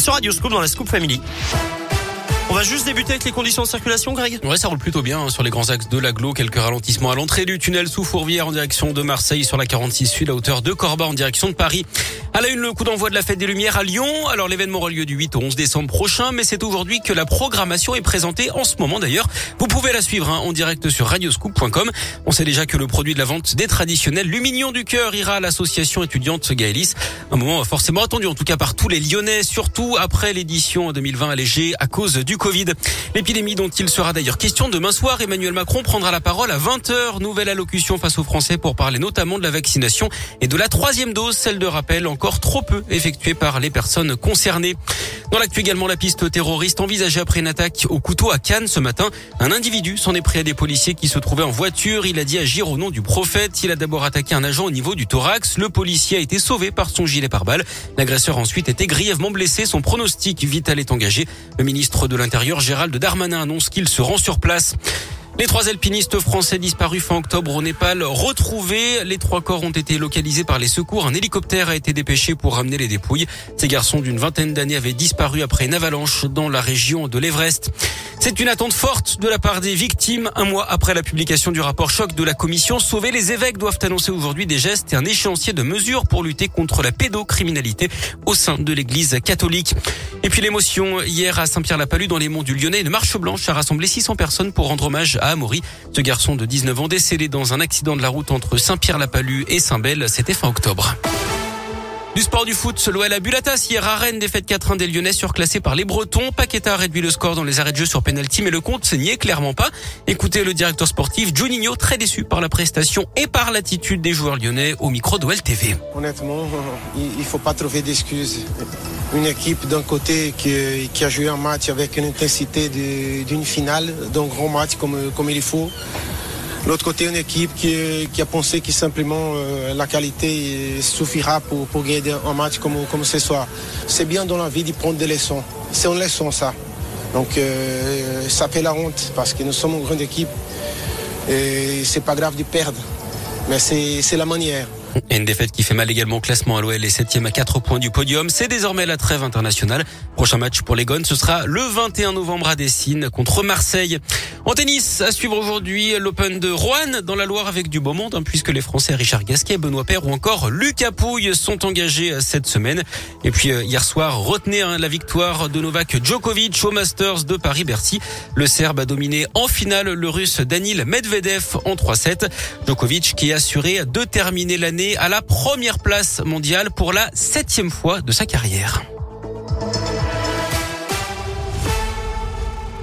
sur Radio Scoop dans la Scoop Family. On va juste débuter avec les conditions de circulation, Greg? Ouais, ça roule plutôt bien hein, sur les grands axes de l'agglo. Quelques ralentissements à l'entrée du tunnel sous Fourvière en direction de Marseille sur la 46 sud à hauteur de Corba en direction de Paris. À la une, le coup d'envoi de la fête des Lumières à Lyon. Alors l'événement aura lieu du 8 au 11 décembre prochain, mais c'est aujourd'hui que la programmation est présentée en ce moment d'ailleurs. Vous pouvez la suivre hein, en direct sur radioscoop.com. On sait déjà que le produit de la vente des traditionnels Lumignon du cœur ira à l'association étudiante Gaëlis. Un moment forcément attendu en tout cas par tous les Lyonnais, surtout après l'édition 2020 allégée à cause du Covid. L'épidémie dont il sera d'ailleurs question demain soir, Emmanuel Macron prendra la parole à 20h. Nouvelle allocution face aux Français pour parler notamment de la vaccination et de la troisième dose, celle de rappel encore trop peu effectuée par les personnes concernées. Dans l'actu également, la piste terroriste envisagée après une attaque au couteau à Cannes ce matin. Un individu s'en est pris à des policiers qui se trouvaient en voiture. Il a dit agir au nom du prophète. Il a d'abord attaqué un agent au niveau du thorax. Le policier a été sauvé par son gilet pare-balles. L'agresseur ensuite été grièvement blessé. Son pronostic vital est engagé. Le ministre de l'Intérieur, Gérald Darmanin, annonce qu'il se rend sur place. Les trois alpinistes français disparus fin octobre au Népal retrouvés. Les trois corps ont été localisés par les secours. Un hélicoptère a été dépêché pour ramener les dépouilles. Ces garçons d'une vingtaine d'années avaient disparu après une avalanche dans la région de l'Everest. C'est une attente forte de la part des victimes. Un mois après la publication du rapport choc de la commission, Sauver les évêques doivent annoncer aujourd'hui des gestes et un échéancier de mesures pour lutter contre la pédocriminalité au sein de l'église catholique. Et puis l'émotion hier à Saint-Pierre-la-Palue dans les monts du Lyonnais. Une marche blanche a rassemblé 600 personnes pour rendre hommage à Amaury. Ce garçon de 19 ans décédé dans un accident de la route entre Saint-Pierre-la-Palue et Saint-Bel, c'était fin octobre. Du sport du foot, l'OL Bulatas hier à Rennes, défaite 4-1 des Lyonnais surclassés par les Bretons. Paqueta a réduit le score dans les arrêts de jeu sur penalty, mais le compte n'y est clairement pas. Écoutez le directeur sportif Juninho, très déçu par la prestation et par l'attitude des joueurs lyonnais au micro d'OL TV. Honnêtement, il faut pas trouver d'excuses. Une équipe d'un côté qui, qui, a joué un match avec une intensité d'une finale, d'un grand match comme, comme il faut. L'autre côté, une équipe qui, a pensé que simplement euh, la qualité suffira pour, pour gagner un match comme, comme ce soir. C'est bien dans la vie de prendre des leçons. C'est une leçon ça. Donc euh, ça fait la honte parce que nous sommes une grande équipe et c'est pas grave de perdre. Mais c'est la manière. Et une défaite qui fait mal également au classement à l'OL et 7 à 4 points du podium. C'est désormais la trêve internationale. Prochain match pour les Gones, ce sera le 21 novembre à Dessine contre Marseille. En tennis, à suivre aujourd'hui l'Open de Rouen dans la Loire avec du beau monde, hein, puisque les Français Richard Gasquet, Benoît Paire ou encore Lucas Pouille sont engagés euh, cette semaine. Et puis euh, hier soir, retenez hein, la victoire de Novak Djokovic au Masters de Paris-Bercy. Le Serbe a dominé en finale le Russe Danil Medvedev en 3-7. Djokovic qui a assuré de terminer l'année à la première place mondiale pour la septième fois de sa carrière.